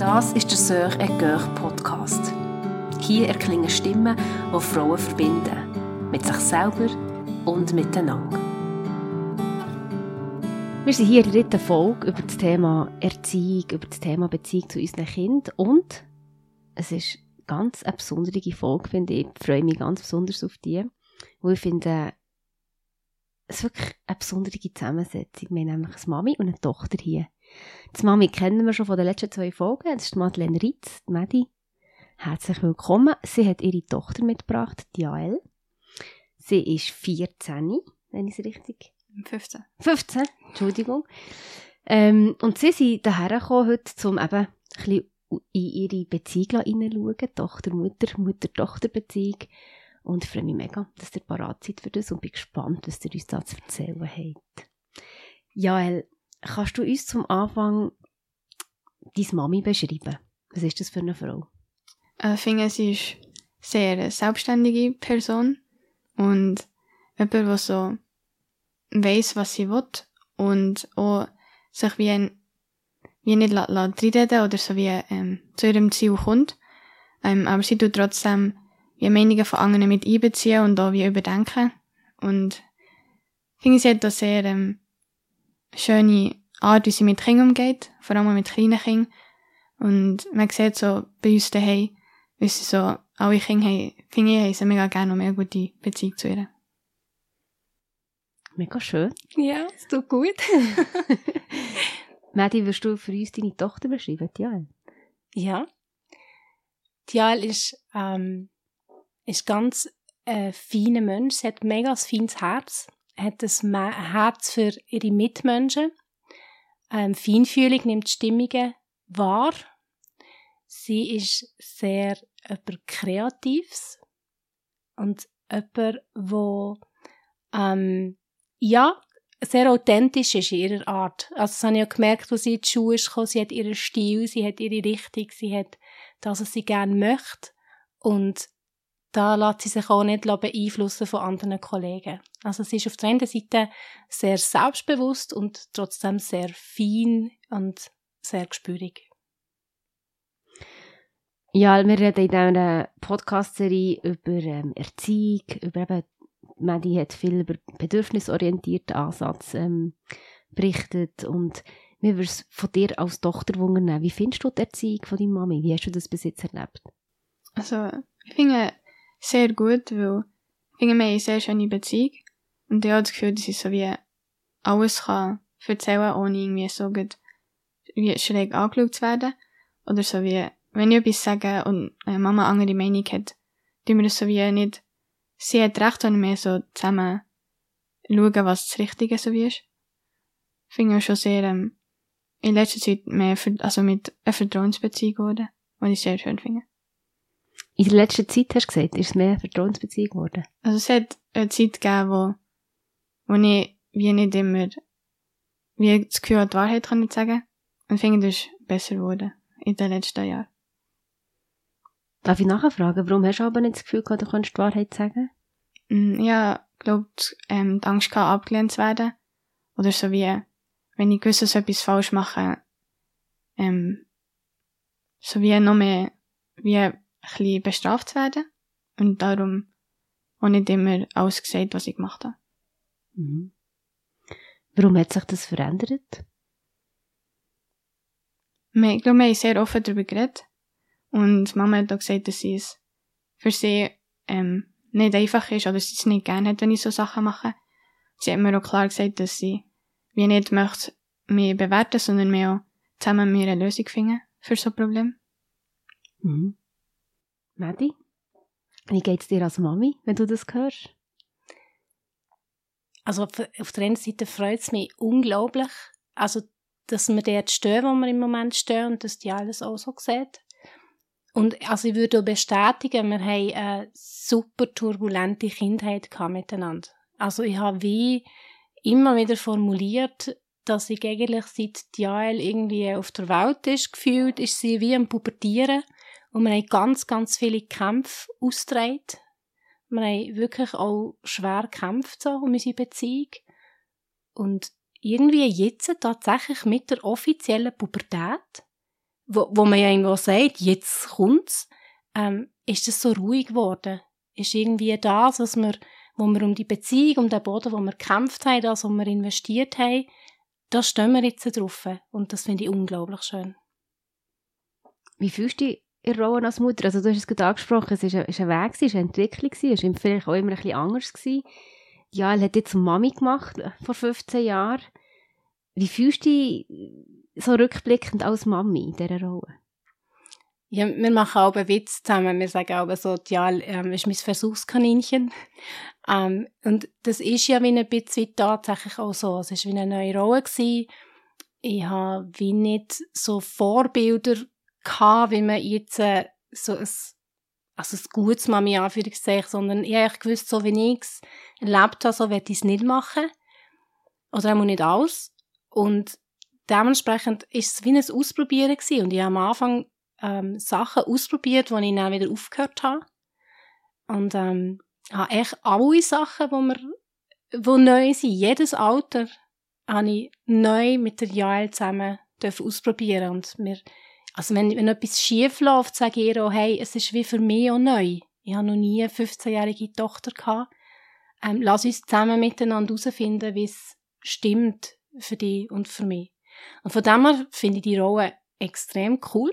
Das ist der Sœur et Coeur Podcast. Hier erklingen Stimmen, die Frauen verbinden. Mit sich selber und miteinander. Wir sind hier in der dritten Folge über das Thema Erziehung, über das Thema Beziehung zu unseren Kindern und es ist ganz eine besondere Folge, finde ich. Ich freue mich ganz besonders auf die, weil ich finde, es ist wirklich eine besondere Zusammensetzung. Wir haben nämlich eine Mami und eine Tochter hier. Die Mami kennen wir schon von den letzten zwei Folgen. Das ist Madeleine Ritz, die Madi. Herzlich willkommen. Sie hat ihre Tochter mitgebracht, Jael. Sie ist 14, wenn ich es richtig... 15. 15, Entschuldigung. Ähm, und sie sind daher gekommen heute, um eben ein bisschen in ihre Beziehung hineinschauen. Tochter-Mutter, Mutter-Tochter-Beziehung. Und ich freue mich mega, dass ihr parat seid für das und bin gespannt, was ihr uns da zu erzählen habt. Jael, kannst du uns zum Anfang deine Mami beschreiben? Was ist das für eine Frau? Äh, ich finde, sie ist sehr eine selbstständige Person und jemand, der so weiss, was sie will und auch sich wie, ein, wie nicht reinreden oder so wie ähm, zu ihrem Ziel kommt. Ähm, aber sie tut trotzdem wie Meinungen von anderen mit einbeziehen und auch wie überdenken. Und ich finde, sie hat da sehr ähm, schöne Art, wie sie mit Kindern umgeht, vor allem mit kleinen Kindern. Und man sieht so bei uns daheim, wie sie so alle Kinder haben, finde ich, haben sie mega gerne und eine gute Beziehung zu ihr. Mega schön. Ja, es tut gut. Madi, wirst du für uns deine Tochter beschreiben, Tial? Ja. Tial ist, ähm, ist ganz äh, feiner Mensch. Sie hat mega ein feines Herz. Hat ein Herz für ihre Mitmenschen. Ähm, Feinfühlig nimmt Stimmungen wahr. Sie ist sehr jemand Kreatives und jemand, wo ähm, ja, sehr authentisch ist in ihrer Art. Also das habe ich auch gemerkt, als sie in die Schule gekommen. Sie hat ihren Stil, sie hat ihre Richtung, sie hat das, was sie gerne möchte. Und da lässt sie sich auch nicht beeinflussen von anderen Kollegen. Also sie ist auf der einen Seite sehr selbstbewusst und trotzdem sehr fein und sehr gespürig. Ja, wir reden in dieser Podcast-Serie über ähm, Erziehung, über eben Maddie hat viel über bedürfnisorientierten Ansatz ähm, berichtet und mir würde es von dir als Tochter wundern, wie findest du die Erziehung von deiner Mami? Wie hast du das bis jetzt erlebt? Also, ich finde sehr gut, weil finde, wir haben eine sehr schöne Beziehung und ich habe das Gefühl, dass ich so wie alles kann erzählen, ohne irgendwie so gut wie schräg angeschaut zu werden. Oder so wie, wenn ich etwas sage und Mama eine andere Meinung hat, tun wir das so wie nicht sie hat recht, wenn wir so zusammen schauen, was das Richtige so wie ist. Finde ich schon sehr, ähm, in letzter Zeit mehr, also mit einer Vertrauensbeziehung geworden, was ich sehr schön finde. In der letzten Zeit hast du gesagt, ist es mehr eine Vertrauensbeziehung geworden? Also es hat eine Zeit gegeben, wo, wo ich wie nicht immer, wie das Gefühl die Wahrheit kann ich sagen. Und ich finde, das ist besser geworden in den letzten Jahren. Darf ich nachfragen, warum hast du aber nicht das Gefühl gehabt, du könntest die Wahrheit sagen? Mm, ja, ich glaube, ähm, die Angst gehabt, abgelehnt zu werden. Oder so wie, wenn ich gewusst etwas falsch mache, ähm, so wie noch mehr, wie ein bisschen bestraft zu werden. Und darum auch nicht immer alles gesagt, was ich gemacht habe. Mhm. Warum hat sich das verändert? Ich glaube, wir haben sehr offen darüber geredet. Und Mama hat auch gesagt, dass sie es für sie ähm, nicht einfach ist oder dass sie es nicht gerne hat, wenn ich so Sachen mache. Sie hat mir auch klar gesagt, dass sie wie nicht möchte mich bewerten, sondern mir auch zusammen mit mir eine Lösung finden für so ein Problem. Mhm. Maddie, wie geht's dir als Mami, wenn du das hörst? Also auf der einen Seite freut es mich unglaublich, also dass wir dort stehen, wo wir im Moment stehen und dass die alles auch so sieht. Und also ich würde auch bestätigen, wir haben eine super turbulente Kindheit miteinander. Also ich habe wie immer wieder formuliert, dass ich eigentlich seit Jael irgendwie auf der Welt ist, gefühlt, ist sie wie am Pubertieren. Und wir haben ganz, ganz viele Kämpfe ausgetragen. Wir haben wirklich auch schwer gekämpft so um unsere Beziehung. Und irgendwie jetzt tatsächlich mit der offiziellen Pubertät wo, wo man ja irgendwo sagt, jetzt kommt's, ähm, ist es so ruhig geworden. Ist irgendwie das, was wir, wo wir um die Beziehung, um den Boden, wo wir gekämpft haben, das, wo wir investiert haben, da stehen wir jetzt drauf. Und das finde ich unglaublich schön. Wie fühlst du dich in der Rolle als Mutter? Also du hast es gerade angesprochen, es war ein, ein Weg, es war eine Entwicklung, es war vielleicht auch immer ein bisschen anders. Gewesen. Ja, er hat jetzt Mami gemacht, vor 15 Jahren. Wie fühlst du dich so rückblickend als Mami in dieser Rolle? Ja, wir machen auch einen Witz zusammen. Wir sagen auch so, ja, ähm, ist mein Versuchskaninchen. Ähm, und das ist ja wie ein bisschen tatsächlich auch so. Es war wie eine neue Rolle. Gewesen. Ich habe wie nicht so Vorbilder gehabt, wie man jetzt äh, so ein, also ein gutes Mami Anführungszeichen, sondern ich habe gewusst, so wie ich es erlebt habe, so werde ich es nicht machen. Oder auch nicht alles. Und dementsprechend ist es wie ein Ausprobieren gewesen. Und ich habe am Anfang ähm, Sachen ausprobiert, die ich dann wieder aufgehört habe. Und ähm, habe echt alle Sachen, die, mir, die neu sind, jedes Alter, habe ich neu mit der Jael zusammen ausprobieren und mir, also wenn, wenn etwas schief läuft, sage ich ihr auch, hey, es ist wie für mich auch neu. Ich habe noch nie eine 15-jährige Tochter gehabt. Ähm, lass uns zusammen miteinander herausfinden, wie es stimmt für dich und für mich. Und von dem her finde ich die Rolle extrem cool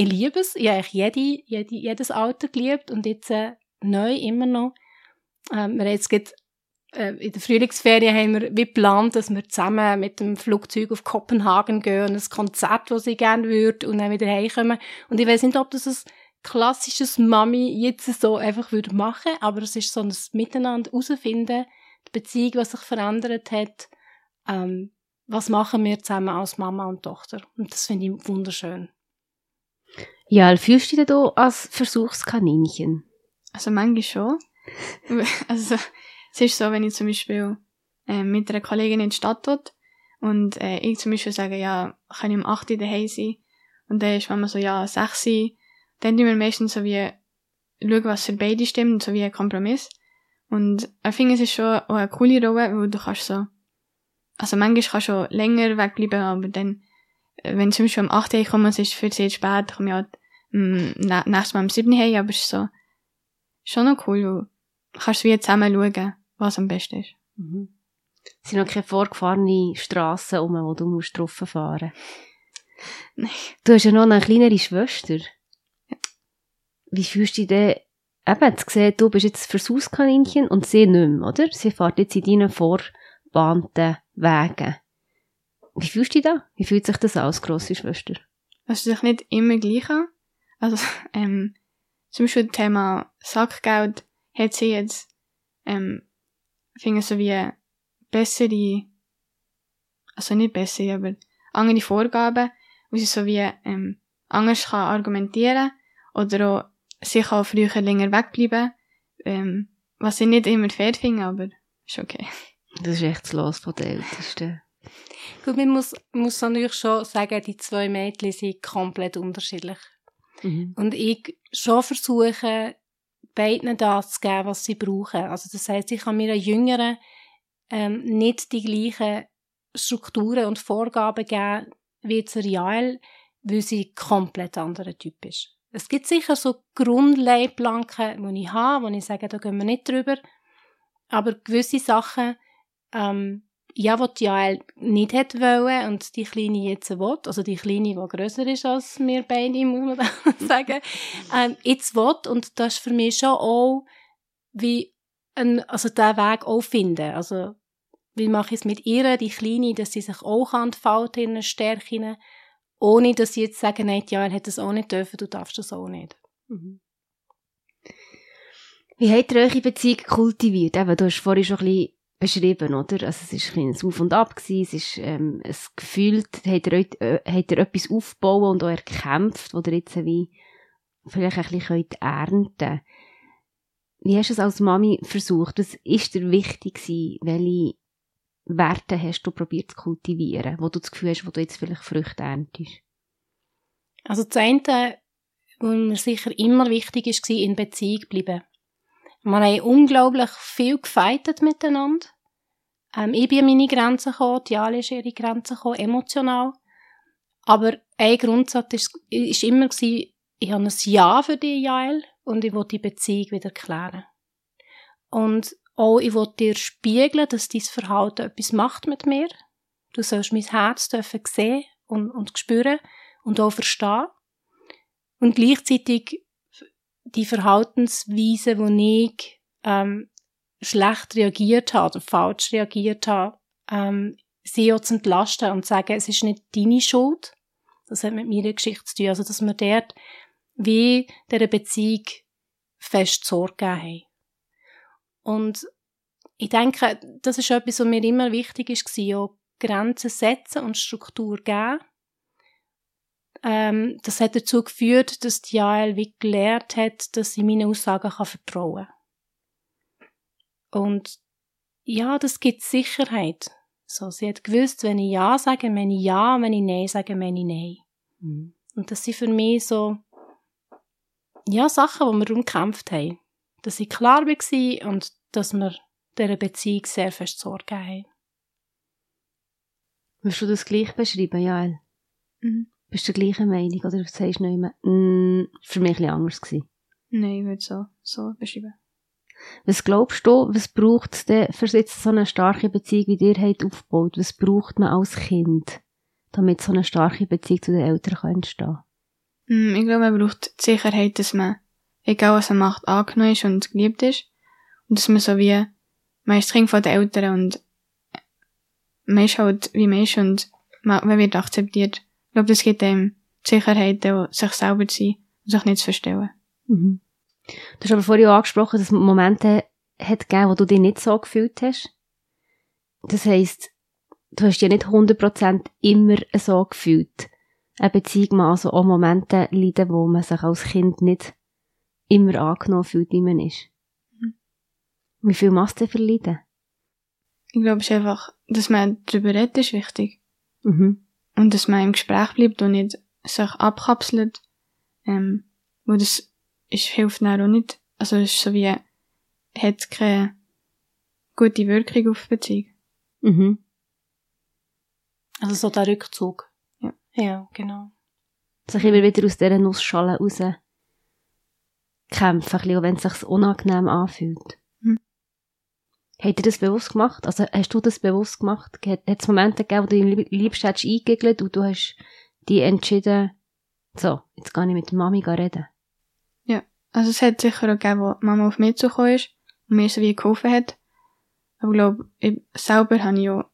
ich liebe es. Ich habe jede, jede, jedes Alter geliebt und jetzt äh, neu immer noch. Ähm, wir jetzt gerade, äh, in der Frühlingsferien haben wir wie geplant, dass wir zusammen mit dem Flugzeug auf Kopenhagen gehen und ein Konzert, das ich gerne würde und dann wieder heimkommen. Und ich weiß nicht, ob das ein klassisches Mami jetzt so einfach würde machen, aber es ist so ein Miteinander herausfinden, die Beziehung, was sich verändert hat, ähm, was machen wir zusammen als Mama und Tochter. Und das finde ich wunderschön. Ja, fühlst du dich da als Versuchskaninchen? Also manchmal schon. also es ist so, wenn ich zum Beispiel äh, mit einer Kollegin in die Stadt will und äh, ich zum Beispiel sage, ja, kann ich um 8 Uhr daheim sein und dann ist man so, ja, 6 Uhr, dann tun wir meistens so wie schauen, was für beide stimmt, so wie ein Kompromiss. Und ich finde, es ist schon auch eine coole Rolle, weil du kannst so, also manchmal kannst du schon länger wegbleiben, aber dann, äh, wenn zum Beispiel um 8 Uhr kommen, es ist für sehr spät, komme ich halt mm, nächstes Mal am 7. haben, aber es ist so, schon noch cool, du kannst wie zusammen schauen, was am besten ist. Mhm. Es sind noch keine vorgefahrene Strassen um, wo du musst drauf fahren Nein. Du hast ja noch eine kleinere Schwester. Ja. Wie fühlst du dich denn, eben, zu sehen, du bist jetzt Versuchskaninchen und sie nicht mehr, oder? Sie fährt jetzt in deinen vorbahnten Wegen. Wie fühlst du dich da? Wie fühlt sich das aus, grosse Schwester? Es ist sich nicht immer gleich an. Also, ähm, zum Beispiel das Thema Sackgeld hat sie jetzt, ähm, finde so wie bessere, also nicht bessere, aber andere Vorgaben, wo sie so wie, ähm, anders kann argumentieren oder auch sich auch früher länger wegbleiben, ähm, was ich nicht immer fair finde, aber ist okay. Das ist echt das Los von den Ältesten. Gut, man muss, muss natürlich schon sagen, die zwei Mädchen sind komplett unterschiedlich. Mhm. Und ich schon versuche, beiden das zu geben, was sie brauchen. Also das heißt, ich kann mir Jüngeren ähm, nicht die gleichen Strukturen und Vorgaben geben wie zur Jael, weil sie komplett anderer Typ ist. Es gibt sicher so Grundleitplanken, die ich habe, wo ich sage, da gehen wir nicht drüber. Aber gewisse Sachen ähm, ja, was die Jael nicht hätte wollen und die Kleine jetzt will, also die Kleine, die grösser ist als wir beide, muss man sagen, ähm, jetzt will. Und das ist für mich schon auch wie ein, also den Weg auch finden. Also, wie mache ich es mit ihr, die Kleine, dass sie sich auch entfalten in ihren Stärken, ohne dass sie jetzt sagen, nein, die Jael hat das auch nicht dürfen, du darfst das auch nicht. Mhm. Wie habt ihr eure Beziehung kultiviert? Eben, du hast vorhin schon ein bisschen beschrieben, oder? Also es ist ein, ein Auf und Ab gewesen, es ist ähm, ein Gefühl, hat er, äh, hat er etwas aufgebaut und auch erkämpft, wo er jetzt wie vielleicht ein bisschen könnt ernten Wie hast du es als Mami versucht? Was ist dir wichtig gewesen? Welche Werte hast du probiert zu kultivieren, wo du das Gefühl hast, wo du jetzt vielleicht Früchte erntest? Also das eine, was mir sicher immer wichtig ist, war, in Beziehung bleiben. Wir haben unglaublich viel gefeitet miteinander. Ähm, ich bin an meine Grenzen gekommen, die alle ist ihre Grenzen gekommen, emotional. Aber ein Grundsatz ist, ist immer gewesen, ich habe ein Ja für dich, Jael, und ich will die Beziehung wieder klären. Und auch, ich will dir spiegeln, dass dein Verhalten etwas macht mit mir. Du sollst mein Herz dürfen sehen und, und spüren und auch verstehen. Und gleichzeitig die Verhaltensweise, wo ich ähm, schlecht reagiert habe oder falsch reagiert habe, ähm, sie auch zu entlasten und zu sagen, es ist nicht deine Schuld. Das hat mit meiner Geschichte zu tun. Also, dass wir dort wie dieser Beziehung fest Sorge gegeben haben. Und ich denke, das ist etwas, was mir immer wichtig ist, auch Grenzen setzen und Struktur geben. Ähm, das hat dazu geführt, dass die Jael wie gelernt hat, dass sie meinen Aussagen kann vertrauen Und ja, das gibt Sicherheit. So, sie hat gewusst, wenn ich Ja sage, meine ich Ja, wenn ich Nein sage, meine ich Nein. Mhm. Und das sind für mich so, ja, Sachen, wo wir darum gekämpft haben. Dass ich klar war und dass wir dieser Beziehung sehr fest Sorge haben. Willst du das gleich beschreiben, Jael? Mhm. Bist du der gleichen Meinung oder sagst du nicht mehr, mm, für mich ein anders gewesen? Nein, ich würde so, so beschreiben. Was glaubst du, was braucht es denn für jetzt so eine starke Beziehung, wie ihr habt aufgebaut? Was braucht man als Kind, damit so eine starke Beziehung zu den Eltern kann entstehen mm, Ich glaube, man braucht die Sicherheit, dass man, egal was man macht, angenommen ist und geliebt ist. Und dass man so wie, man ist das Kind von den Eltern und man ist halt wie man ist und man, man wird akzeptiert. Ich glaube, das gibt einem die Sicherheit, sich selber zu sein und sich nicht zu verstellen. Mhm. Du hast aber vorhin auch angesprochen, dass es Momente hat gegeben, wo du dich nicht so gefühlt hast. Das heisst, du hast dich nicht 100% immer so gefühlt. Eine Beziehung mal also auch Momente leiden, wo man sich als Kind nicht immer angenommen fühlt, wie man ist. Mhm. Wie viel machst du verleiden? Ich glaube, es ist einfach, dass man darüber redet, ist wichtig. Mhm. Und dass man im Gespräch bleibt und nicht sich abkapselt. Ähm, wo das ist, hilft dann auch nicht. Also es ist so wie, hat keine gute Wirkung auf die Beziehung. Mhm. Also so der Rückzug. Ja. Ja, genau. Sich immer wieder aus dieser Nussschale raus kämpfen, wenn es sich unangenehm anfühlt. Hat ihr das bewusst gemacht? Also hast du das bewusst gemacht? Hat es Momente gegeben, wo du ihn liebst hättest eingegelt und du hast die entschieden, so, jetzt gehe ich mit der Mami reden? Ja, also es hat sicher auch gegeben, wo Mama auf mich zugekommen ist und mir so wie geholfen hat. Aber ich glaube, ich selber habe ich ja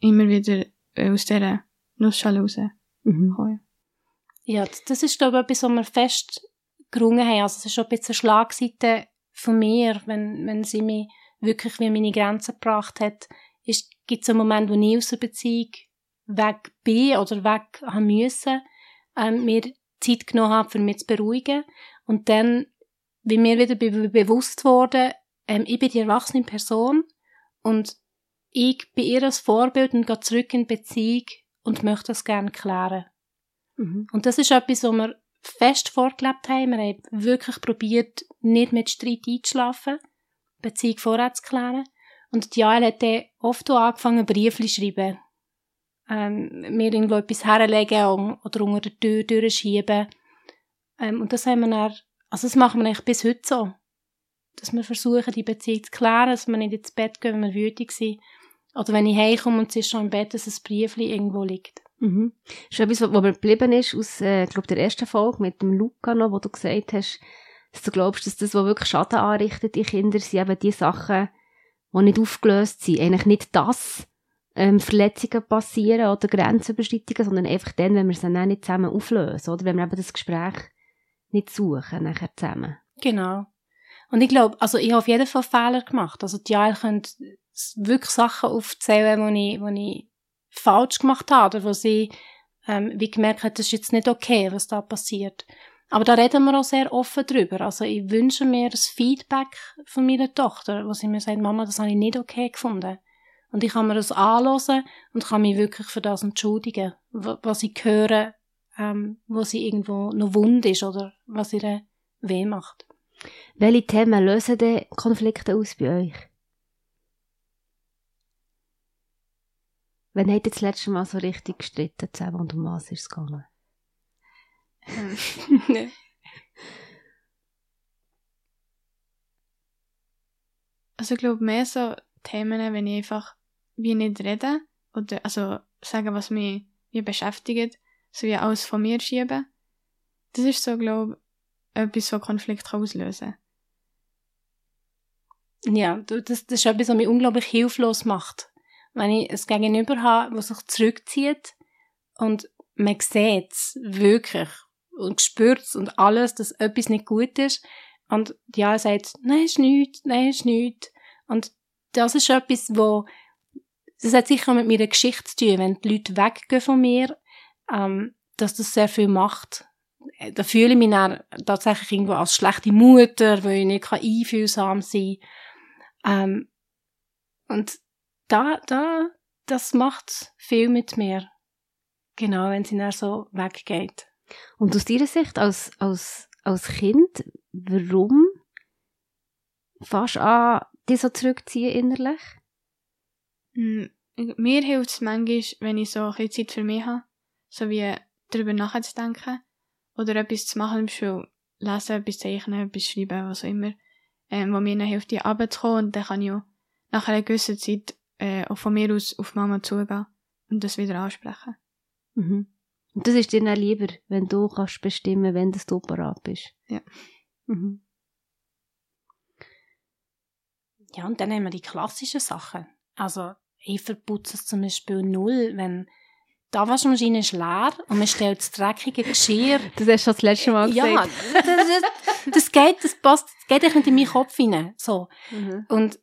immer wieder aus dieser Nussschale raus mhm. Ja, das ist glaube ich etwas, was wir fest gerungen haben. Also es ist schon ein bisschen eine Schlagseite von mir, wenn, wenn sie mich wirklich wie meine Grenzen gebracht hat, ist, gibt es einen Moment, wo ich aus der Beziehung weg bin oder weg haben müssen, ähm, mir Zeit genommen habe, für mich zu beruhigen. Und dann, wie mir wieder be bewusst wurde, ähm, ich bin die erwachsene Person und ich bin ihr als Vorbild und gehe zurück in die Beziehung und möchte das gerne klären. Mhm. Und das ist etwas, was wir fest vorgelebt haben. Wir haben wirklich probiert, nicht mit Streit einzuschlafen. Beziehung vorher zu klären. Und die Jael hat dann oft auch angefangen, Briefe zu schreiben. Ähm, mir irgendwo etwas herlegen oder unter der Tür durchschieben. Ähm, und das haben wir dann, also das machen wir eigentlich bis heute so. Dass wir versuchen, die Beziehung zu klären, dass wir nicht ins Bett gehen, wenn wir wütend sind. Oder wenn ich heimkomme und sie ist schon im Bett, dass ein Brief irgendwo liegt. Mhm. Das ist etwas, was mir geblieben ist aus, äh, glaube der ersten Folge mit dem Luca noch, wo du gesagt hast, dass du glaubst, dass das, was wirklich Schaden anrichtet, die Kinder, sind eben die Sachen, die nicht aufgelöst sind. Eigentlich nicht das, ähm, Verletzungen passieren oder Grenzüberschreitungen, sondern einfach dann, wenn wir es dann nicht zusammen auflösen, oder wenn wir eben das Gespräch nicht suchen, nachher zusammen. Genau. Und ich glaube, also ich habe auf jeden Fall Fehler gemacht. Also die Jael können wirklich Sachen aufzählen, die ich, die ich falsch gemacht habe, oder wo sie ähm, wie gemerkt hat, das ist jetzt nicht okay, was da passiert. Aber da reden wir auch sehr offen drüber. Also ich wünsche mir das Feedback von meiner Tochter, wo sie mir sagt, Mama, das habe ich nicht okay gefunden. Und ich kann mir das anhören und kann mich wirklich für das entschuldigen, was ich höre, ähm, wo sie irgendwo noch wund ist oder was ihr weh macht. Welche Themen lösen denn Konflikte aus bei euch? Wann habt ihr das letzte Mal so richtig gestritten zusammen und um was ist es gegangen? Also ich glaube mehr so Themen, wenn ich einfach wie nicht rede oder also sagen, was mich wie beschäftigt, so wie alles von mir schieben. Das ist so, glaube ich, etwas, was Konflikt kann auslösen Ja, du- das, das ist etwas, was mich unglaublich hilflos macht. Wenn ich ein Gegenüber habe, das sich zurückzieht und man sieht es wirklich und spürt es und alles, dass etwas nicht gut ist und ja, er sagt, nein, ist nichts, nein, ist nichts. Und das ist etwas, wo das hat sicher mit meiner Geschichte zu tun, wenn die Leute weggehen von mir, ähm, dass das sehr viel macht. Äh, Da fühle ich mich dann tatsächlich irgendwo als schlechte Mutter, weil ich nicht kann einfühlsam sein ähm, Und da, da, das macht viel mit mir. Genau, wenn sie dann so weggeht. Und aus deiner Sicht als, als, als Kind, warum fast an dich so zurückziehen innerlich? Mm, Mir hilft es manchmal, wenn ich so ein bisschen Zeit für mich habe, so wie darüber nachzudenken oder etwas zu machen, zum Beispiel lesen, etwas zeichnen, etwas schreiben, was auch immer, ähm, wo mir dann hilft, die runterzukommen und dann kann ich auch nach einer gewissen Zeit äh, auch von mir aus auf Mama zugehen und das wieder ansprechen. Mhm. Und das ist dir dann lieber, wenn du kannst bestimmen, wenn das du parat bist. Ja. Mhm. Ja, und dann haben wir die klassischen Sachen. Also, ich verputze es zum Beispiel null, wenn die Waschmaschine ist leer und man stellt das dreckige Geschirr. Das hast du schon das letzte Mal Ja, gesagt. das, das, das geht, das passt, das geht nicht in meinen Kopf hinein. So. Mhm. Und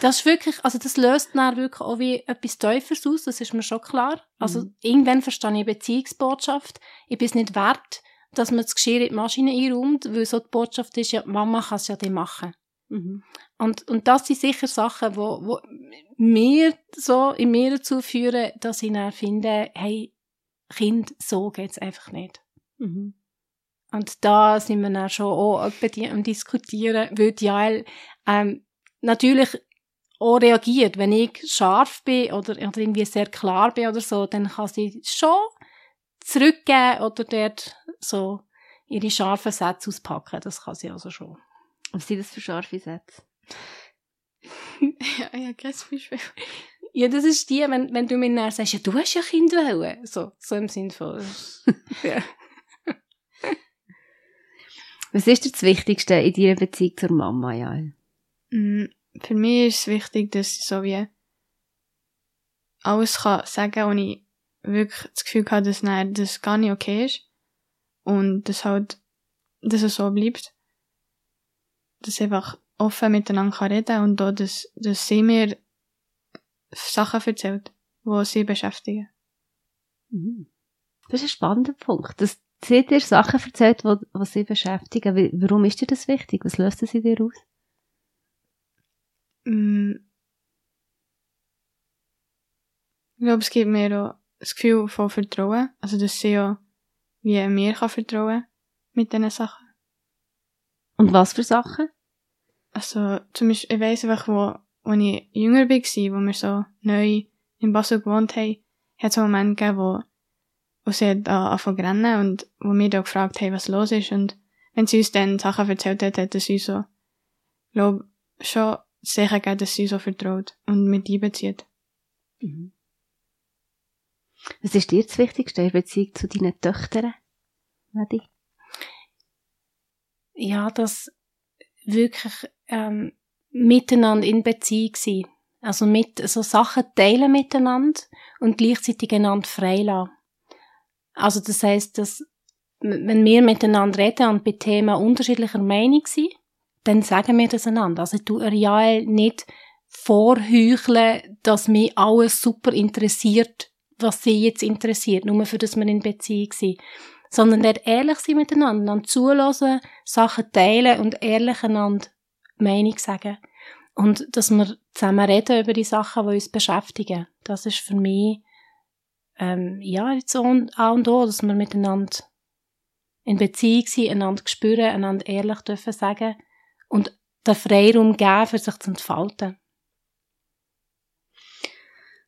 das ist wirklich, also das löst dann wirklich auch wie etwas Teufels aus, das ist mir schon klar. Also Mhm. irgendwann verstehe ich Beziehungsbotschaft. Ich bin es nicht wert, dass man das Geschirr in die Maschine einräumt, weil so die Botschaft ist, ja, Mama kann es ja dann machen. Mhm. Und, und das sind sicher Sachen, wo, wo mir so in mir dazu führen, dass ich dann finde, hey, Kind, so geht's einfach nicht. Mhm. Und da sind wir dann schon auch etwa am diskutieren, weil Jael, ähm, natürlich auch reagiert, wenn ich scharf bin oder, oder irgendwie sehr klar bin oder so, dann kann sie schon zurückgeben oder dort so ihre scharfen Sätze auspacken. Das kann sie also schon. Was sind das für scharfe Sätze? ja, ja, kein Beispiel. Ja, das ist die, wenn, wenn du mir dann sagst, ja, du hast ja Kind wollen. So, so im Sinn von, ja. Was ist dir das Wichtigste in deiner Beziehung zur Mama, Jael? Mm, Für mich ist es wichtig, dass ich so wie alles kann sagen und ich wirklich das Gefühl habe, dass nein, das gar nicht okay ist. Und dass halt, dass es so bleibt. Dass ich einfach offen miteinander kann reden und auch, dass, dass sie mir Sachen erzählt, die sie beschäftigen. Mhm. Das ist ein spannender Punkt. Dass sie dir Sachen erzählt, die, sie beschäftigen. Warum ist dir das wichtig? Was löst das in dir aus? Mm. Ich glaube, es gibt mir auch das Gefühl von Vertrauen. Also, dass sie auch wie mir kann vertrauen mit diesen Sachen. Und was für Sachen? Also, zum Beispiel, ich weiss einfach, wo, wo ich jünger war, wo wir so neu in Basel gewohnt haben, hat es einen Moment gegeben, wo, wo sie an- angefangen rennen und wo wir dann gefragt haben, was los ist. Und wenn sie uns dann Sachen erzählt hat, hat sie so, glaub, schon sicher gegeben, dass sie so vertraut und mit einbezieht. Mhm. Was ist dir das Wichtigste in Beziehung zu deinen Töchtern? Medi? ja, das wirklich ähm, miteinander in Beziehung sein. Also mit so Sachen teilen miteinander und gleichzeitig einander freilassen. Also das heißt, dass wenn wir miteinander reden und bei Themen unterschiedlicher Meinung sind, dann sagen wir das einander. Also du Ariel nicht vorheucheln, dass mich alles super interessiert, was sie jetzt interessiert, nur für das wir in Beziehung sind. Sondern dort ehrlich sein miteinander, einander zulassen, Sachen teilen und ehrlich einander Meinung sagen. Und dass wir zusammen reden über die Sachen, die uns beschäftigen. Das ist für mich, ähm, ja, jetzt A und A und O, dass wir miteinander in Beziehung sind, einander spüren, einander ehrlich dürfen sagen und den Freiraum geben, für sich zu entfalten.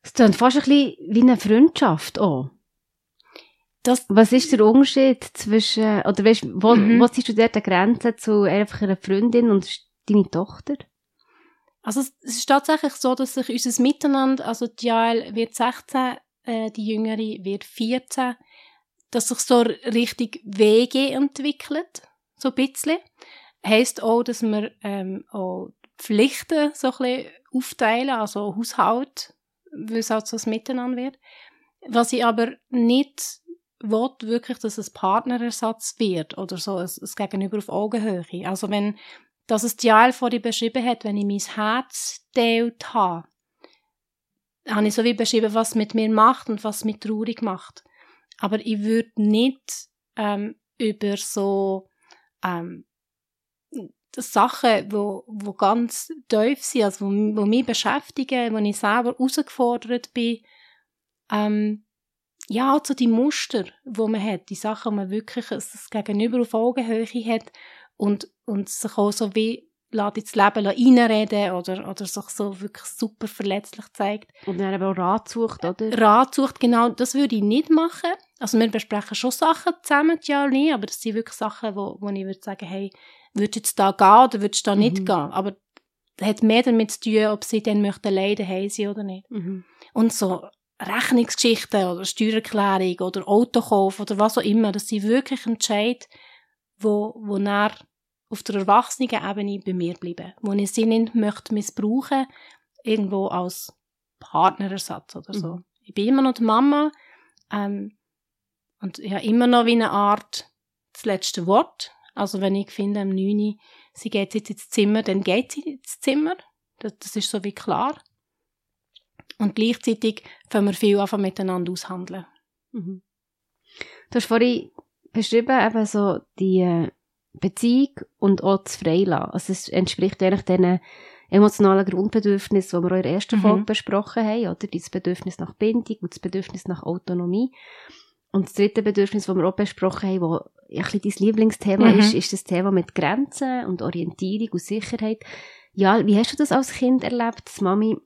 Es klingt fast ein bisschen wie eine Freundschaft auch. Das, Was ist der Unterschied zwischen, oder weißt, wo, Mhm. wo siehst du dort die Grenze zu einfach einer Freundin und deine Tochter? Also es es ist tatsächlich so, dass sich unser Miteinander, also die Jael wird 16, äh, die Jüngere wird 14, dass sich so richtig Wege entwickelt, so ein bisschen. Heisst auch, dass wir ähm, auch Pflichten so ein bisschen aufteilen, also Haushalt, weil es halt so ein Miteinander wird. Was ich aber nicht will, wirklich, dass es Partnerersatz wird oder so, ein, ein Gegenüber auf Augenhöhe. Also wenn dass es die Jael vorhin beschrieben hat, wenn ich mein Herz teilt habe, habe ich so wie beschrieben, was es mit mir macht und was es mich traurig macht. Aber ich würde nicht ähm, über so ähm, Sachen, wo, wo ganz tief sind, also wo, wo mich beschäftigen, wo ich selber herausgefordert bin, ähm, ja, halt so die Muster, wo man hat, die Sachen, wo man wirklich das Gegenüber auf Augenhöhe hat und, und sich auch so wie lässt ins Leben reinreden oder, oder sich so wirklich super verletzlich zeigt. Und dann eben auch Rat sucht, oder? Rat sucht, genau, das würde ich nicht machen. Also wir besprechen schon Sachen zusammen, ja nie, aber das sind wirklich Sachen, wo, wo ich würde sagen, hey, würdest du jetzt da gehen oder würdest du da nicht Mhm. gehen? Aber das hat mehr damit zu tun, ob sie dann möchten leiden haben sie oder nicht. Mhm. Und so Rechnungsgeschichten oder Steuererklärung oder Autokauf oder was auch immer, das sind wirklich Entscheid, wo, wo dann auf der Erwachsenen-Ebene bei mir bleiben. Wo ich sie nicht möchte missbrauchen, irgendwo als Partnerersatz oder so. Mhm. Ich bin immer noch die Mama, ähm, und ich habe immer noch wie eine Art das letzte Wort. Also wenn ich finde, am 9 Uhr, sie geht jetzt ins Zimmer, dann geht sie ins Zimmer. Das, das ist so wie klar. Und gleichzeitig können wir viel einfach miteinander aushandeln. Mhm. Du hast vorhin beschrieben, eben so die äh, Beziehung und auch das Freilassen. Also es entspricht eigentlich diesen emotionalen Grundbedürfnissen, die wir auch in der ersten Mhm. Folge besprochen haben, oder? Das Bedürfnis nach Bindung und das Bedürfnis nach Autonomie. Und das dritte Bedürfnis, das wir auch besprochen haben, wo ein bisschen dein Lieblingsthema Mhm. ist, ist das Thema mit Grenzen und Orientierung und Sicherheit. Ja, wie hast du das als Kind erlebt, dass Mami,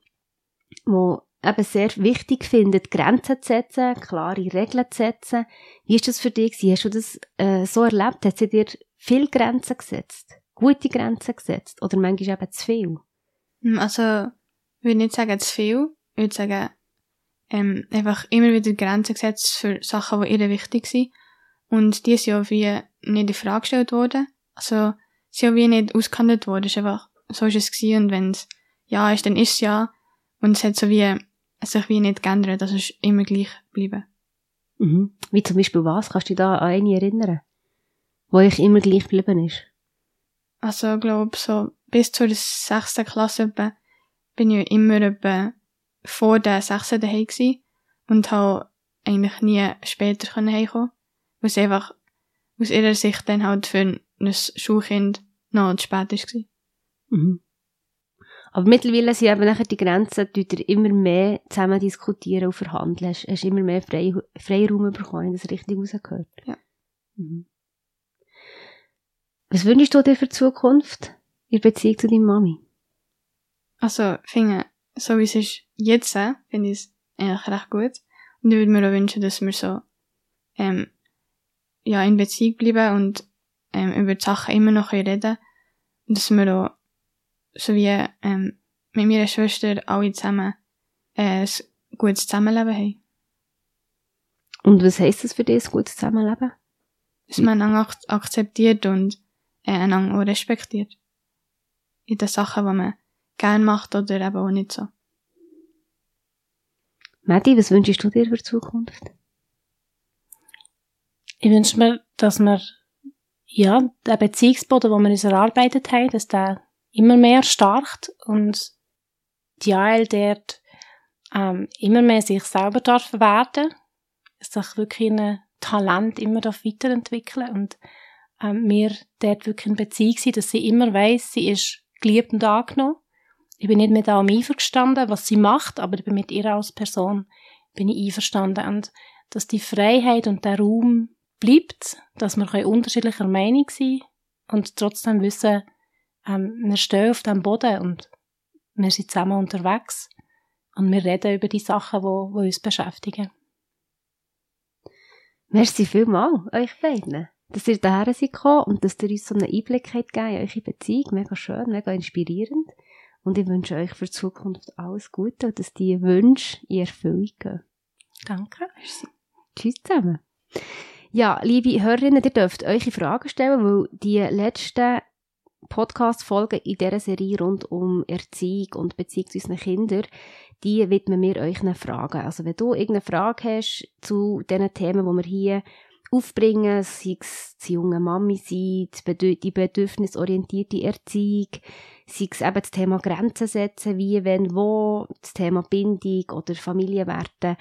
wo eben sehr wichtig findet, Grenzen zu setzen, klare Regeln zu setzen. Wie ist das für dich? Hast du das äh, so erlebt? Hat sie dir viel Grenzen gesetzt? Gute Grenzen gesetzt? Oder manchmal eben zu viel? Hm, Also, ich würde nicht sagen zu viel. Ich würde sagen, ähm, einfach immer wieder Grenzen gesetzt für Sachen, die ihr wichtig sind. Und die sind ja wie nicht in Frage gestellt worden. Also, sie sind ja wie nicht ausgehandelt worden. Ist einfach, so ist es gewesen. Und wenn es ja ist, dann ist es ja. Und es hat so wie, es sich wie nicht geändert. Also, es ist immer gleich geblieben. Mhm. Wie zum Beispiel was? Kannst du dich da an eine erinnern? Wo ich immer gleich geblieben ist? Also, ich glaube, so bis zur sechsten Klasse bin ich immer etwa vor der sechsten daheim gsi und habe eigentlich nie später heimkommen, es einfach aus ihrer Sicht dann halt für ein Schulkind noch zu spät ist gsi. Mhm. Aber mittlerweile sind eben nachher die Grenzen, die ihr immer mehr zusammen diskutieren und verhandeln. Hast, hast immer mehr Frei, Freiraum bekommen, wenn ich das richtig rausgehört. Ja. Mhm. Was wünschst du dir für die Zukunft in Beziehung zu deiner Mami? Also, ich finde, so wie es ist jetzt, finde ich es eigentlich recht gut. Und ich würde mir auch wünschen, dass wir so, ähm, ja, in Beziehung bleiben und, ähm, über die Sachen immer noch reden dass wir auch, so wie, ähm, mit meiner Schwester alle zusammen, äh, ein gutes Zusammenleben haben. Und was heisst das für dich, ein gutes Zusammenleben? Dass man einander ak akzeptiert und, äh, einander auch respektiert. In den Sachen, die man gern macht oder eben auch nicht so. Matti, was wünschst du dir für die Zukunft? Ich wünsche mir, dass wir, ja, den Beziehungsboden, den wir uns erarbeitet haben, dass der immer mehr starkt und die Jael dort ähm, immer mehr sich selber darf werden, sich wirklich ein Talent immer darf weiterentwickeln und ähm, wir dort wirklich in Beziehung sind, dass sie immer weiß, sie ist geliebt und angenommen. Ich bin nicht mit allem einverstanden, was sie macht, aber ich bin mit ihr als Person bin ich einverstanden und dass die Freiheit und der Raum bleibt, dass wir unterschiedlicher Meinung sein und trotzdem wissen, ähm, wir stehen auf dem Boden und wir sind zusammen unterwegs und wir reden über die Sachen, die, die uns beschäftigen. Merci vielmals euch beiden, dass ihr daher seid und dass ihr uns so einen Einblick habt gegeben in eure Beziehung. Mega schön, mega inspirierend. Und ich wünsche euch für die Zukunft alles Gute und dass die Wünsche in Erfüllung gehen. Danke. Tschüss zusammen. Ja, liebe Hörerinnen, ihr dürft eure Fragen stellen, weil die letzten Podcast-Folgen in dieser Serie rund um Erziehung und Beziehung zu unseren Kindern, die widmen wir euch Fragen. Also wenn du irgendeine Frage hast zu diesen Themen, die wir hier aufbringen, sei es die junge Mami sein, die bedürfnisorientierte Erziehung, sei es eben das Thema Grenzen setzen, wie, wenn, wo, das Thema Bindung oder Familienwerte,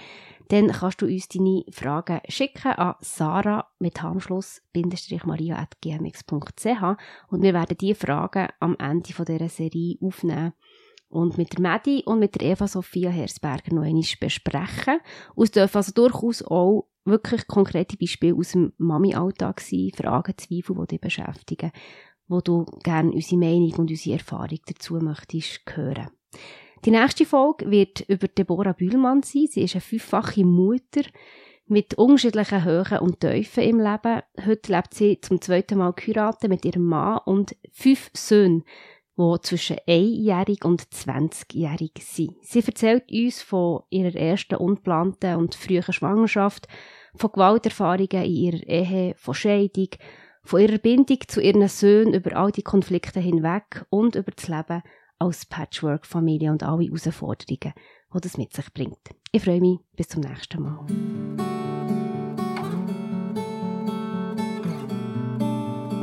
dann kannst du uns deine Fragen schicken an sarah mit hamschluss-maria.gmx.ch und wir werden diese Fragen am Ende dieser Serie aufnehmen und mit der Medi und mit der Eva Sophia Hersberger noch einmal besprechen. Es dürfen also durchaus auch wirklich konkrete Beispiele aus dem Mami-Alltag sein, Fragen, Zweifel, die dich beschäftigen, wo du gerne unsere Meinung und unsere Erfahrung dazu möchtest hören. Die nächste Folge wird über Deborah Bühlmann sein. Sie ist eine fünffache Mutter mit unterschiedlichen Höhen und Tiefen im Leben. Heute lebt sie zum zweiten Mal geheiratet mit ihrem Mann und fünf Söhnen, die zwischen einjährig und 20-jährig sind. Sie erzählt uns von ihrer ersten unplanten und frühen Schwangerschaft, von Gewalterfahrungen in ihrer Ehe, von Scheidung, von ihrer Bindung zu ihren Söhnen über all die Konflikte hinweg und über das Leben als Patchwork-Familie und alle Herausforderungen, die das mit sich bringt. Ich freue mich, bis zum nächsten Mal.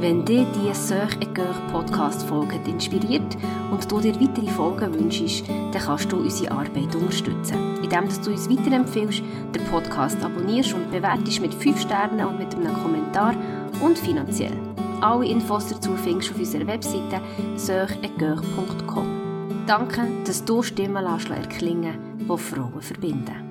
Wenn dich diese Söch Podcast-Folge inspiriert und du dir weitere Folgen wünschst, dann kannst du unsere Arbeit unterstützen, indem du uns weiterempfiehlst, den Podcast abonnierst und bewertest mit 5 Sternen und mit einem Kommentar und finanziell. Alle Infos dazu findest du auf unserer Webseite söchetgeur.com. Danke, dass du Stimmen erklingen die Frauen verbinden.